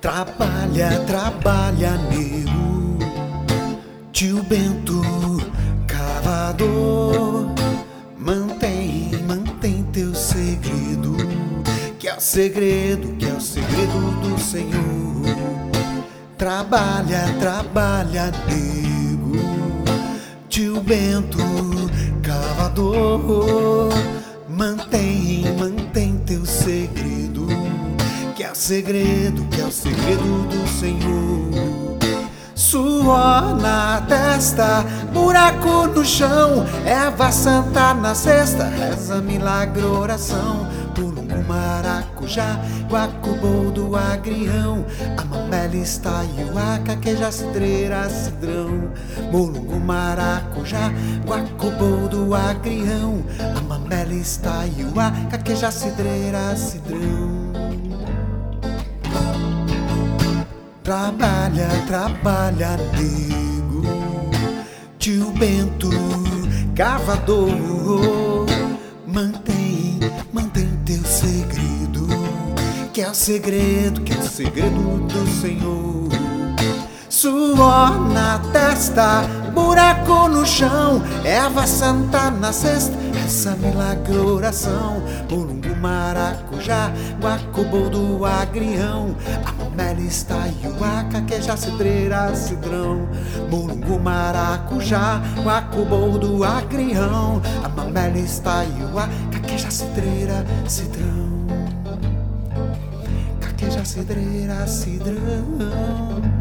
Trabalha, trabalha, nego. Tio Bento, cavador. Segredo, que é o segredo do Senhor. Trabalha, trabalha, nego. Tio Bento, cavador. Mantém, mantém teu segredo que é o segredo, que é o segredo do Senhor. Suor na testa, buraco no chão, erva santa na cesta, reza milagre oração. Pulungu, maracujá, guacuboldo, agrião, amamela, estaio, queijo, cidreira, cidrão. Mulungu, maracujá, guacuboldo, agrião, amamela, estaio, queijo, cidreira, cidrão. Trabalha, trabalha, nego. Tio Bento, cavador. Mantém, mantém teu segredo. Que é o segredo, que é o segredo do Senhor. Suor na testa, buraco no chão, erva santa na cesta, essa milagre oração. Mulungu, maracujá, guacobô do agrião, amamela, estaiuaca, queija, cidreira, cidrão. Mulungu, maracujá, guacobô do agrião, amamela, estaiuaca, queija, cidreira, cidrão. Caqueja, cidreira, cidrão.